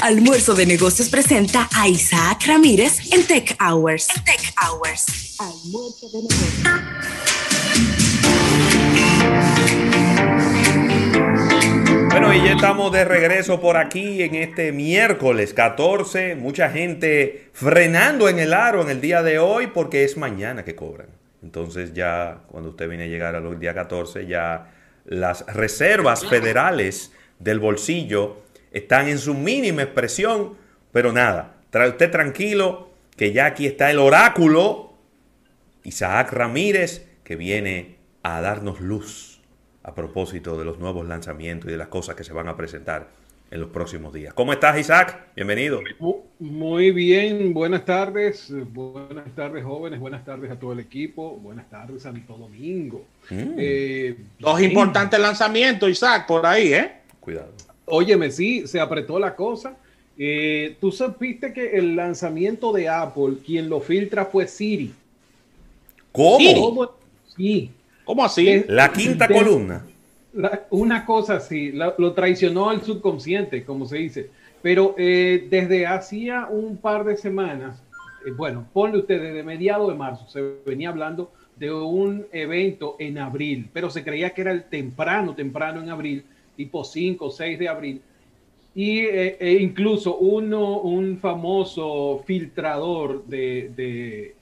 Almuerzo de Negocios presenta a Isaac Ramírez en Tech Hours. Tech Hours. Almuerzo de Negocios. Bueno, y ya estamos de regreso por aquí en este miércoles 14. Mucha gente frenando en el aro en el día de hoy porque es mañana que cobran. Entonces ya cuando usted viene a llegar al día 14, ya las reservas federales del bolsillo están en su mínima expresión, pero nada, trae usted tranquilo que ya aquí está el oráculo Isaac Ramírez que viene a darnos luz a propósito de los nuevos lanzamientos y de las cosas que se van a presentar en los próximos días. ¿Cómo estás, Isaac? Bienvenido. Muy bien, buenas tardes, buenas tardes jóvenes, buenas tardes a todo el equipo, buenas tardes Santo Domingo. Mm. Eh, Dos importantes lanzamientos, Isaac, por ahí, ¿eh? Cuidado. Óyeme, sí, se apretó la cosa. Eh, Tú supiste que el lanzamiento de Apple, quien lo filtra fue Siri. ¿Cómo? Sí. ¿Cómo así? la quinta columna. una cosa así, lo traicionó al subconsciente, como se dice. Pero eh, desde hacía un par de semanas, eh, bueno, ponle usted, desde mediados de marzo, se venía hablando de un evento en abril, pero se creía que era el temprano, temprano en abril, tipo 5 o 6 de abril. Y eh, e incluso uno, un famoso filtrador de, de,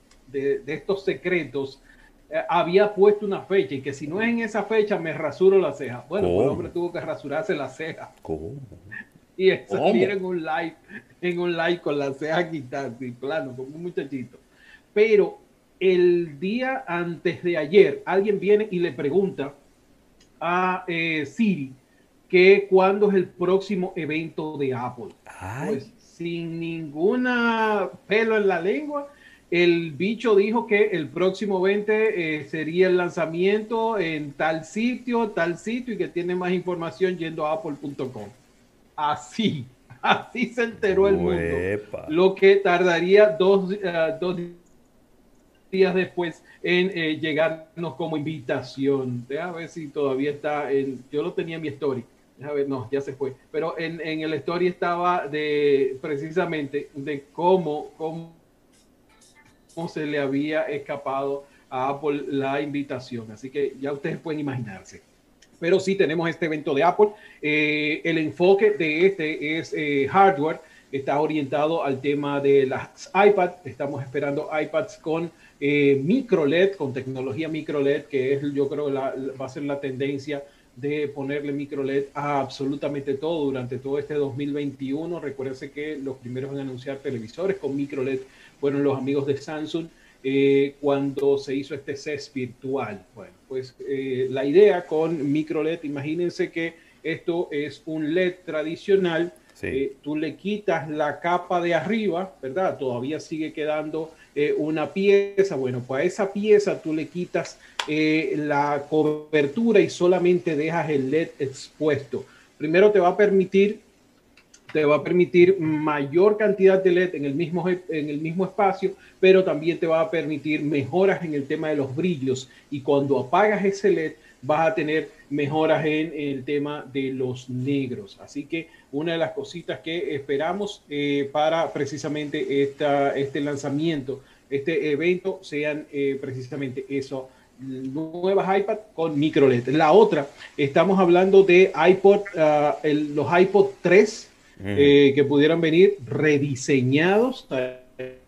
de, estos secretos eh, había puesto una fecha y que si no es en esa fecha me rasuro la ceja. Bueno, el hombre tuvo que rasurarse la ceja. Y eso en un live, en un live con la ceja quitada, y plano, como un muchachito. Pero el día antes de ayer, alguien viene y le pregunta a eh, Siri que cuándo es el próximo evento de Apple. Pues sin ninguna pelo en la lengua, el bicho dijo que el próximo 20 eh, sería el lanzamiento en tal sitio, tal sitio y que tiene más información yendo a apple.com. Así, así se enteró el mundo. Lo que tardaría dos, uh, dos días después en eh, llegarnos como invitación. a ver si todavía está en. Yo lo tenía en mi story. A ver, no, ya se fue. Pero en, en el story estaba de precisamente de cómo, cómo, se le había escapado a Apple la invitación. Así que ya ustedes pueden imaginarse. Pero sí tenemos este evento de Apple. Eh, el enfoque de este es eh, hardware. Está orientado al tema de las iPads. Estamos esperando iPads con eh, micro LED, con tecnología micro LED, que es yo creo la, va a ser la tendencia de ponerle micro LED a absolutamente todo durante todo este 2021. Recuérdense que los primeros en anunciar televisores con micro LED fueron los amigos de Samsung eh, cuando se hizo este CES virtual. Bueno, pues eh, la idea con micro LED, imagínense que esto es un LED tradicional. Eh, tú le quitas la capa de arriba, ¿verdad? Todavía sigue quedando una pieza. Bueno, pues a esa pieza tú le quitas eh, la cobertura y solamente dejas el LED expuesto. Primero te va a permitir te va a permitir mayor cantidad de LED en el mismo, en el mismo espacio, pero también te va a permitir mejoras en el tema de los brillos. Y cuando apagas ese LED, vas a tener mejoras en el tema de los negros. Así que una de las cositas que esperamos eh, para precisamente esta, este lanzamiento, este evento, sean eh, precisamente eso nuevas iPad con micro LED. La otra, estamos hablando de iPod, ah, los iPod 3 eh, que pudieran venir rediseñados.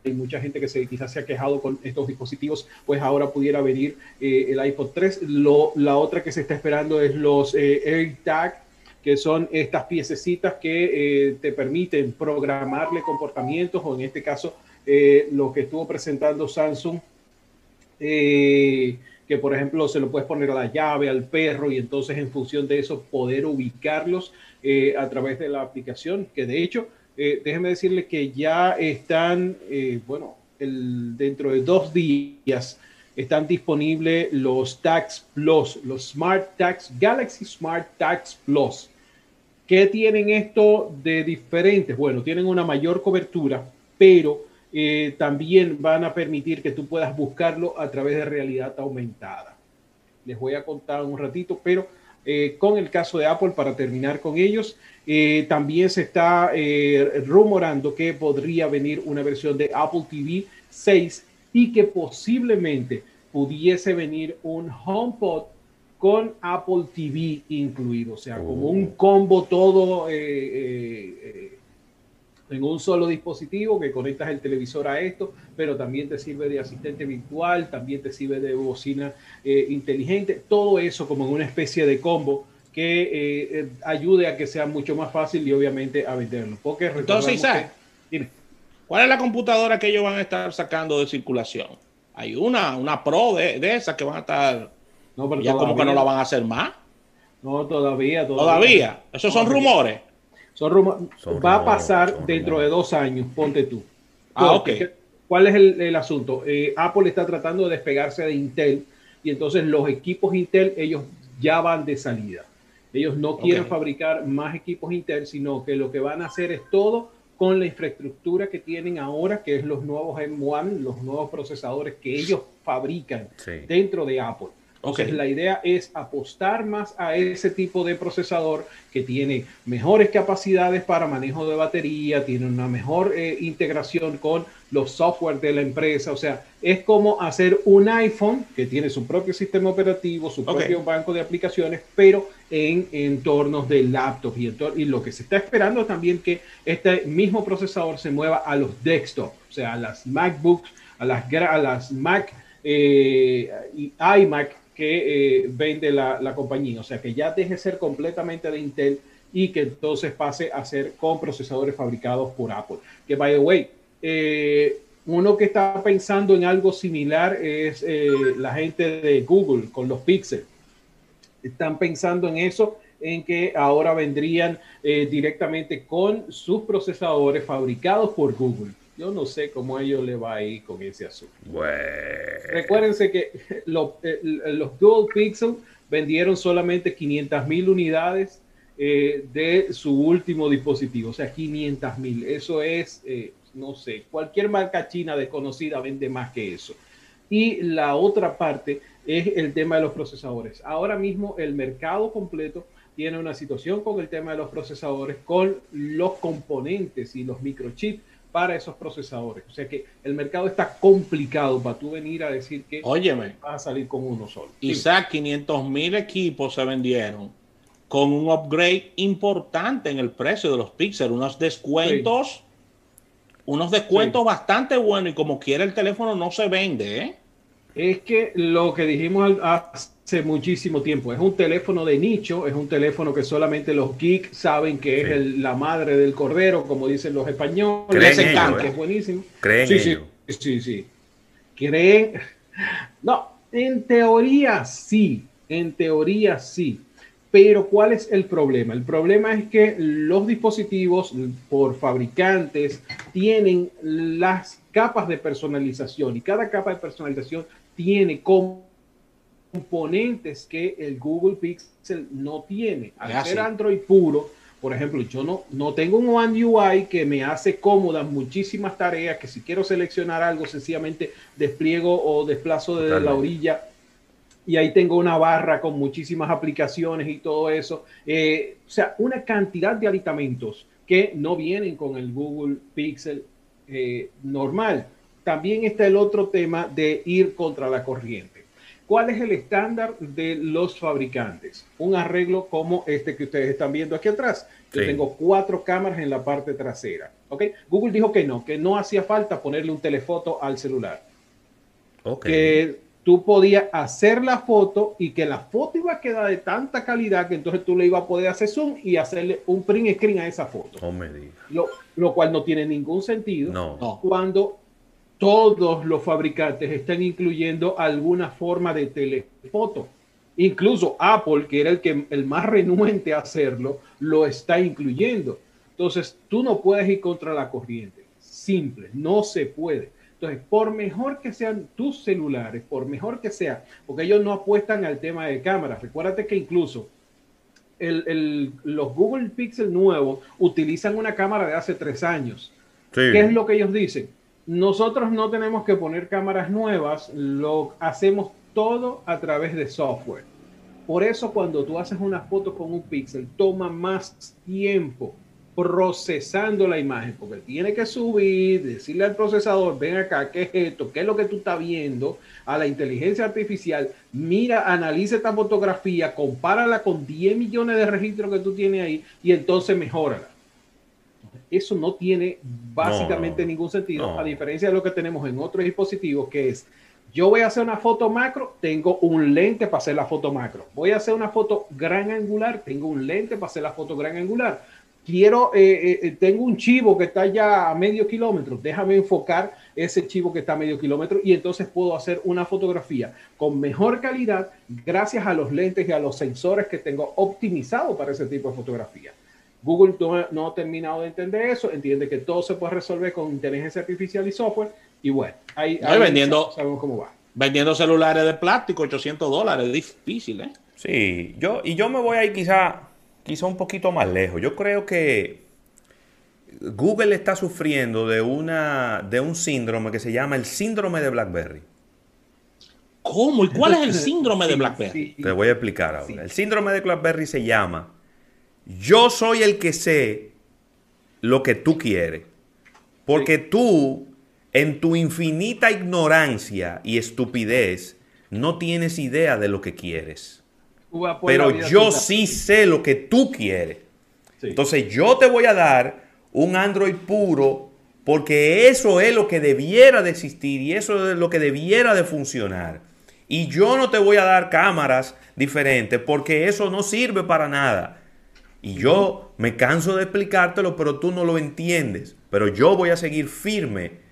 Hay mucha gente que se, quizás se ha quejado con estos dispositivos, pues ahora pudiera venir eh, el iPod 3. Lo, la otra que se está esperando es los eh, AirTag, que son estas piececitas que te permiten programarle comportamientos, o en este caso, lo que estuvo presentando Samsung. Eh, que por ejemplo se lo puedes poner a la llave, al perro y entonces en función de eso poder ubicarlos eh, a través de la aplicación, que de hecho, eh, déjeme decirle que ya están, eh, bueno, dentro de dos días están disponibles los Tags Plus, los Smart Tags, Galaxy Smart Tags Plus. ¿Qué tienen esto de diferentes? Bueno, tienen una mayor cobertura, pero eh, también van a permitir que tú puedas buscarlo a través de realidad aumentada. Les voy a contar un ratito, pero eh, con el caso de Apple para terminar con ellos. Eh, también se está eh, rumorando que podría venir una versión de Apple TV 6 y que posiblemente pudiese venir un HomePod con Apple TV incluido, o sea, como un oh. combo todo en un solo dispositivo que conectas el televisor a esto, pero también te sirve de asistente virtual, también te sirve de bocina eh, inteligente, todo eso como en una especie de combo que eh, eh, ayude a que sea mucho más fácil y obviamente a venderlo. Porque Entonces, Isaac, ¿cuál es la computadora que ellos van a estar sacando de circulación? Hay una, una Pro de, de esas que van a estar... No, pero ya como que no la van a hacer más. No, todavía. Todavía. ¿Todavía? Esos son rumores. Son va a pasar dentro de dos años, ponte tú. Ah, ok. ¿Cuál es el, asunto? Eh, Apple está tratando de despegarse de Intel y entonces los equipos Intel, ellos ya van de salida. Ellos no quieren fabricar más equipos Intel, sino que lo que van a hacer es todo con la infraestructura que tienen ahora, que es los nuevos M1, los nuevos procesadores que ellos fabrican dentro de Apple. Entonces, la idea es apostar más a ese tipo de procesador que tiene mejores capacidades para manejo de batería, tiene una mejor eh, integración con los software de la empresa. O sea, es como hacer un iPhone que tiene su propio sistema operativo, su propio banco de aplicaciones, pero en entornos de laptop. Y, y lo que se está esperando también que este mismo procesador se mueva a los desktop, o sea, a las MacBooks, a las, a las Mac eh, y iMac que eh, vende la, compañía. O sea, que ya deje de ser completamente de Intel y que entonces pase a ser con procesadores fabricados por Apple. Que, by the way, eh, uno que está pensando en algo similar es eh, la gente de Google con los Pixel. Están pensando en eso, en que ahora vendrían directamente con sus procesadores fabricados por Google. Yo no sé cómo a ellos le va a ir con ese asunto. Recuérdense que los, eh, los Google Pixel vendieron solamente 500 mil unidades eh, de su último dispositivo, o sea, 500 mil. Eso es, eh, no sé, cualquier marca china desconocida vende más que eso. Y la otra parte es el tema de los procesadores. Ahora mismo el mercado completo tiene una situación con el tema de los procesadores, con los componentes y los microchips para esos procesadores. O sea que el mercado está complicado para tú venir a decir que Óyeme, vas a salir con uno solo. Isaac, 500 mil equipos se vendieron con un upgrade importante en el precio de los Pixel, unos descuentos, unos descuentos bastante buenos y como quiera el teléfono no se vende, ¿eh? Es que lo que dijimos hace muchísimo tiempo, es un teléfono de nicho, es un teléfono que solamente los geeks saben que es la madre del cordero, como dicen los españoles. Creen ello, que es buenísimo. Creen sí, sí, sí, sí. Creen. No, en teoría sí, en teoría sí. Pero ¿cuál es el problema? El problema es que los dispositivos por fabricantes tienen las capas de personalización y cada capa de personalización tiene componentes que el Google Pixel no tiene. Al ser Android puro, por ejemplo, yo no, no tengo un One UI que me hace cómodas muchísimas tareas, que si quiero seleccionar algo, sencillamente despliego o desplazo desde la orilla y ahí tengo una barra con muchísimas aplicaciones y todo eso. Eh, o sea, una cantidad de aditamentos que no vienen con el Google Pixel eh, normal también está el otro tema de ir contra la corriente. ¿Cuál es el estándar de los fabricantes? Un arreglo como este que ustedes están viendo aquí atrás. Yo tengo cuatro cámaras en la parte trasera. ¿okay? Google dijo que no, que no hacía falta ponerle un telefoto al celular. Okay. Que tú podías hacer la foto y que la foto iba a quedar de tanta calidad que entonces tú le ibas a poder hacer zoom y hacerle un print screen a esa foto. No me lo, lo, cual no tiene ningún sentido no. cuando todos los fabricantes están incluyendo alguna forma de telefoto. Incluso Apple, que era el, que, el más renuente a hacerlo, lo está incluyendo. Entonces, tú no puedes ir contra la corriente. Simple, no se puede. Entonces, por mejor que sean tus celulares, por mejor que sea, porque ellos no apuestan al tema de cámaras. Recuérdate que incluso los Google Pixel nuevos utilizan una cámara de hace tres años. ¿Qué es lo que ellos dicen? Nosotros no tenemos que poner cámaras nuevas, lo hacemos todo a través de software. Por eso cuando tú haces una foto con un píxel, toma más tiempo procesando la imagen, porque tiene que subir, decirle al procesador, ven acá, ¿qué es esto? ¿Qué es lo que tú estás viendo? A la inteligencia artificial, mira, analiza esta fotografía, compárala con 10 millones de registros que tú tienes ahí y entonces mejórala. Eso no tiene básicamente ningún sentido, a diferencia de lo que tenemos en otros dispositivos, que es, yo voy a hacer una foto macro, tengo un lente para hacer la foto macro. Voy a hacer una foto gran angular, tengo un lente para hacer la foto gran angular quiero, eh, eh, eh, tengo un chivo que está ya a medio kilómetro, déjame enfocar ese chivo que está a medio kilómetro y entonces puedo hacer una fotografía con mejor calidad gracias a los lentes y a los sensores que tengo optimizado para ese tipo de fotografía. Google no, ha terminado de entender eso, entiende que todo se puede resolver con inteligencia artificial y software y bueno, ahí, vendiendo, sabemos cómo va. Vendiendo celulares de plástico, 800 dólares, difícil, ¿eh? Sí, yo, y yo me voy ahí quizá quizá un poquito más lejos. Yo creo que Google está sufriendo de, una, de un síndrome que se llama el síndrome de BlackBerry. ¿Cómo? ¿Y cuál es el síndrome de BlackBerry? Te voy a explicar ahora. El síndrome de BlackBerry se llama yo soy el que sé lo que tú quieres. Porque tú, en tu infinita ignorancia y estupidez, no tienes idea de lo que quieres. Pero yo sí sé lo que tú quieres. Entonces yo te voy a dar un Android puro porque eso es lo que debiera de existir y eso es lo que debiera de funcionar. Y yo no te voy a dar cámaras diferentes porque eso no sirve para nada. Y yo me canso de explicártelo, pero tú no lo entiendes. Pero yo voy a seguir firme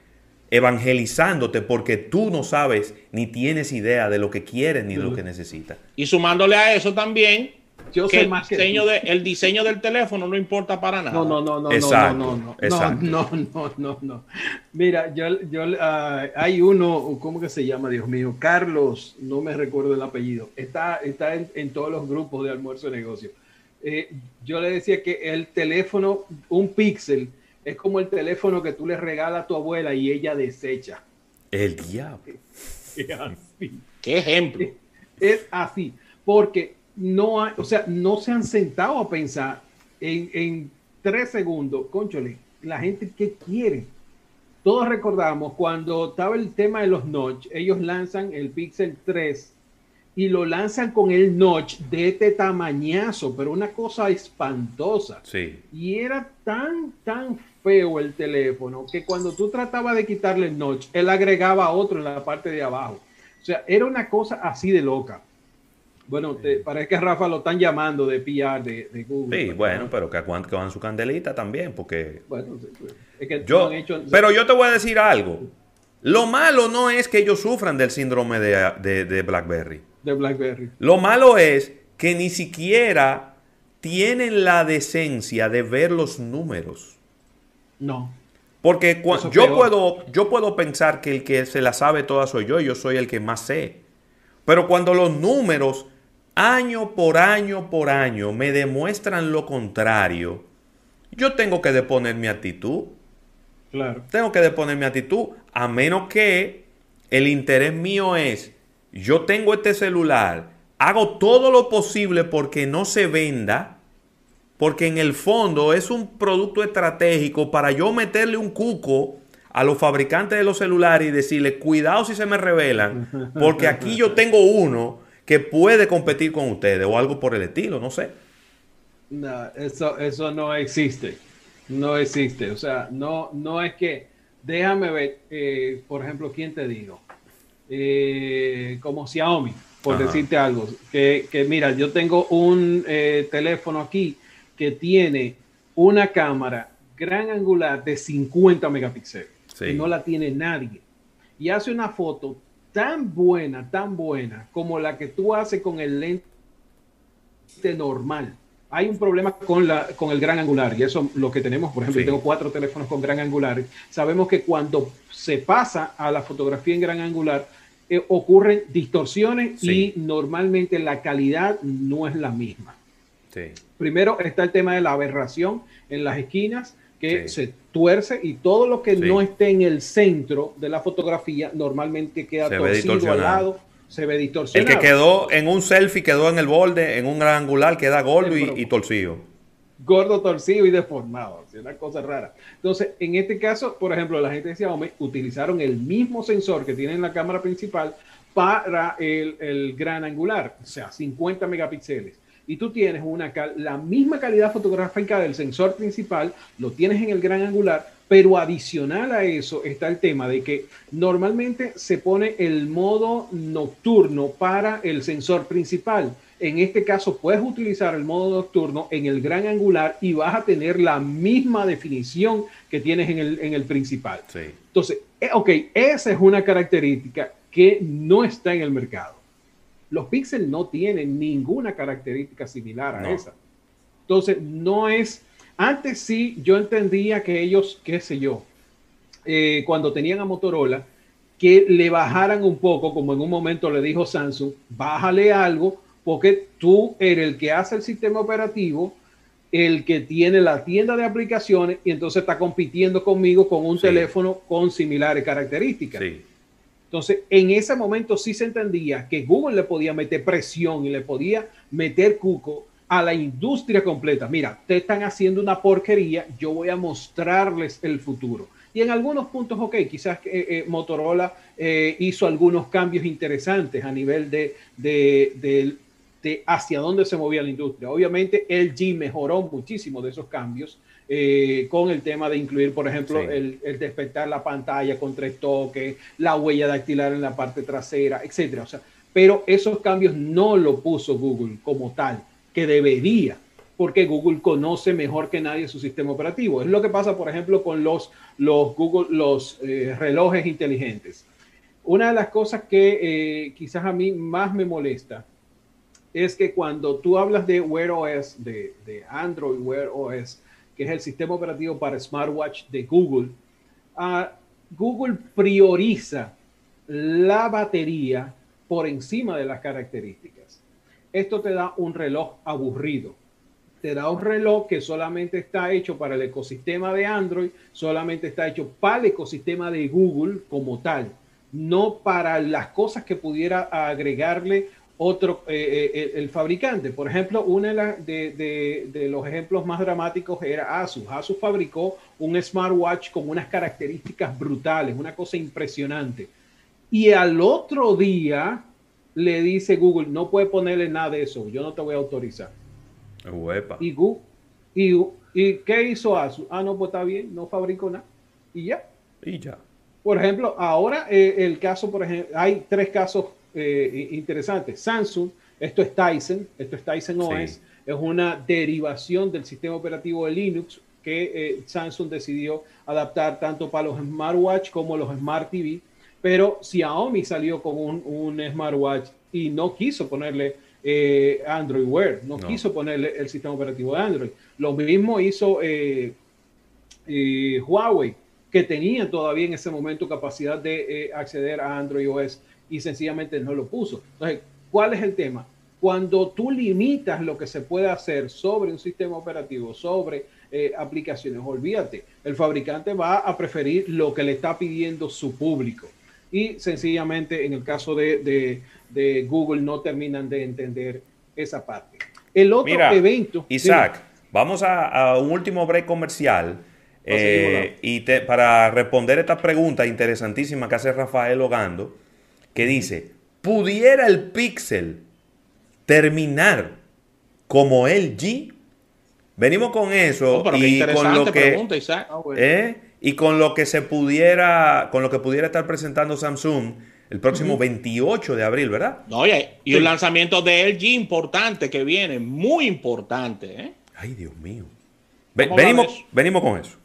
evangelizándote porque tú no sabes ni tienes idea de lo que quieres ni de lo que necesitas. Y sumándole a eso también, yo que, el, diseño de, el diseño del teléfono no importa para nada. No, no, no, no, exacto, no, no, no, no, no, no, no, Mira, yo, yo uh, hay uno, ¿cómo que se llama, Dios mío? Carlos, no me recuerdo el apellido. Está, está en, en todos los grupos de almuerzo de negocio. Eh, yo le decía que el teléfono, un píxel, es como el teléfono que tú le regalas a tu abuela y ella desecha. El diablo. Es así. ¿Qué ejemplo? Es, así, porque no hay, o sea, no se han sentado a pensar en, en tres segundos, conchole, la gente que quiere. Todos recordamos cuando estaba el tema de los notch, ellos lanzan el Pixel 3 y lo lanzan con el notch de este tamañazo, pero una cosa espantosa. Sí. Y era tan, tan feo el teléfono que cuando tú tratabas de quitarle el notch, él agregaba otro en la parte de abajo. O sea, era una cosa así de loca. Bueno, parece que Rafa lo están llamando de PR de, Google. Sí, bueno, pero que aguanten su candelita también, porque... Bueno, es que yo, pero yo te voy a decir algo. Lo malo no es que ellos sufran del síndrome de, de BlackBerry. De BlackBerry. Lo malo es que ni siquiera tienen la decencia de ver los números. No. Porque yo puedo, yo puedo pensar que el que se la sabe toda soy yo y yo soy el que más sé. Pero cuando los números año por año por año me demuestran lo contrario, yo tengo que deponer mi actitud. Claro. Tengo que deponer mi actitud a menos que el interés mío es, yo tengo este celular, hago todo lo posible porque no se venda porque en el fondo es un producto estratégico para yo meterle un cuco a los fabricantes de los celulares y decirles, cuidado si se me revelan, porque aquí yo tengo uno que puede competir con ustedes o algo por el estilo, no sé. No, eso, eso no existe. No existe. O sea, no, no es que, déjame ver, eh, por ejemplo, ¿quién te digo? Eh, como Xiaomi, por decirte algo, que, que, mira, yo tengo un eh, teléfono aquí que tiene una cámara gran angular de 50 megapíxeles. Y no la tiene nadie. Y hace una foto tan buena, tan buena, como la que tú haces con el lente normal. Hay un problema con, la, con el gran angular y eso lo que tenemos, por ejemplo, tengo cuatro teléfonos con gran angular. Sabemos que cuando se pasa a la fotografía en gran angular, eh, ocurren distorsiones y normalmente la calidad no es la misma. Primero está el tema de la aberración en las esquinas, que se tuerce y todo lo que no esté en el centro de la fotografía normalmente queda torcido al lado se ve distorsionado. El que quedó en un selfie, quedó en el borde, en un gran angular, queda gordo y, y torcido. Gordo, torcido y deformado. Es una cosa rara. Entonces, en este caso, por ejemplo, la gente decía, hombre, utilizaron el mismo sensor que tiene en la cámara principal para el, el gran angular, o sea, 50 megapíxeles y tú tienes una la misma calidad fotográfica del sensor principal, lo tienes en el gran angular, pero adicional a eso está el tema de que normalmente se pone el modo nocturno para el sensor principal. En este caso puedes utilizar el modo nocturno en el gran angular y vas a tener la misma definición que tienes en el, en el principal. Entonces, eh, ok, esa es una característica que no está en el mercado. Los píxeles no tienen ninguna característica similar a esa. Entonces, no es... Antes sí, yo entendía que ellos, qué sé yo, eh, cuando tenían a Motorola, que le bajaran un poco, como en un momento le dijo Samsung, bájale algo, porque tú eres el que hace el sistema operativo, el que tiene la tienda de aplicaciones y entonces está compitiendo conmigo con un teléfono con similares características. Sí. Entonces, en ese momento sí se entendía que Google le podía meter presión y le podía meter cuco a la industria completa. Mira, te están haciendo una porquería, yo voy a mostrarles el futuro. Y en algunos puntos, ok, quizás eh, eh, Motorola eh, hizo algunos cambios interesantes a nivel de, de, de, hacia dónde se movía la industria. Obviamente, LG mejoró muchísimo de esos cambios eh, con el tema de incluir, por ejemplo, el, despertar la pantalla con tres toques, la huella dactilar en la parte trasera, etcétera. O sea, pero esos cambios no lo puso Google como tal, que debería, porque Google conoce mejor que nadie su sistema operativo. Es lo que pasa, por ejemplo, con los, los Google, los eh, relojes inteligentes. Una de las cosas que eh, quizás a mí más me molesta es que cuando tú hablas de Wear OS, de, de Android Wear OS, que es el sistema operativo para smartwatch de Google, uh, Google prioriza la batería por encima de las características. Esto te da un reloj aburrido. Te da un reloj que solamente está hecho para el ecosistema de Android, solamente está hecho para el ecosistema de Google como tal, no para las cosas que pudiera agregarle otro, eh, eh, el fabricante. Por ejemplo, uno de, de, los ejemplos más dramáticos era Asus. Asus fabricó un smartwatch con unas características brutales, una cosa impresionante. Y al otro día le dice Google, no puede ponerle nada de eso, yo no te voy a autorizar. Y, Google, y, y, qué hizo Asus? Ah, no, pues está bien, no fabricó nada. Y ya. Y ya. Por ejemplo, ahora eh, el caso, por ejemplo, hay tres casos eh, interesante. Samsung, esto es Tyson, esto es Tyson OS, es una derivación del sistema operativo de Linux que eh, Samsung decidió adaptar tanto para los smartwatch como los smart TV, pero Xiaomi salió con un, smartwatch y no quiso ponerle eh, Android Wear, no, quiso ponerle el sistema operativo de Android. Lo mismo hizo Huawei, que tenía todavía en ese momento capacidad de acceder a Android OS y sencillamente no lo puso. Entonces, ¿cuál es el tema? Cuando tú limitas lo que se puede hacer sobre un sistema operativo, sobre eh, aplicaciones, olvídate, el fabricante va a preferir lo que le está pidiendo su público. Y sencillamente en el caso de, Google no terminan de entender esa parte. El otro evento... Isaac, vamos a, un último break comercial. Eh, y para responder esta pregunta interesantísima que hace Rafael Ogando, que dice, ¿pudiera el Pixel terminar como LG? Venimos con eso y con lo que ah, ¿eh? Y con lo que se pudiera con lo que pudiera estar presentando Samsung el próximo 28 de abril, ¿verdad? Oye, y un lanzamiento de LG importante que viene, muy importante, ¿eh? Ay, Dios mío. venimos, venimos con eso.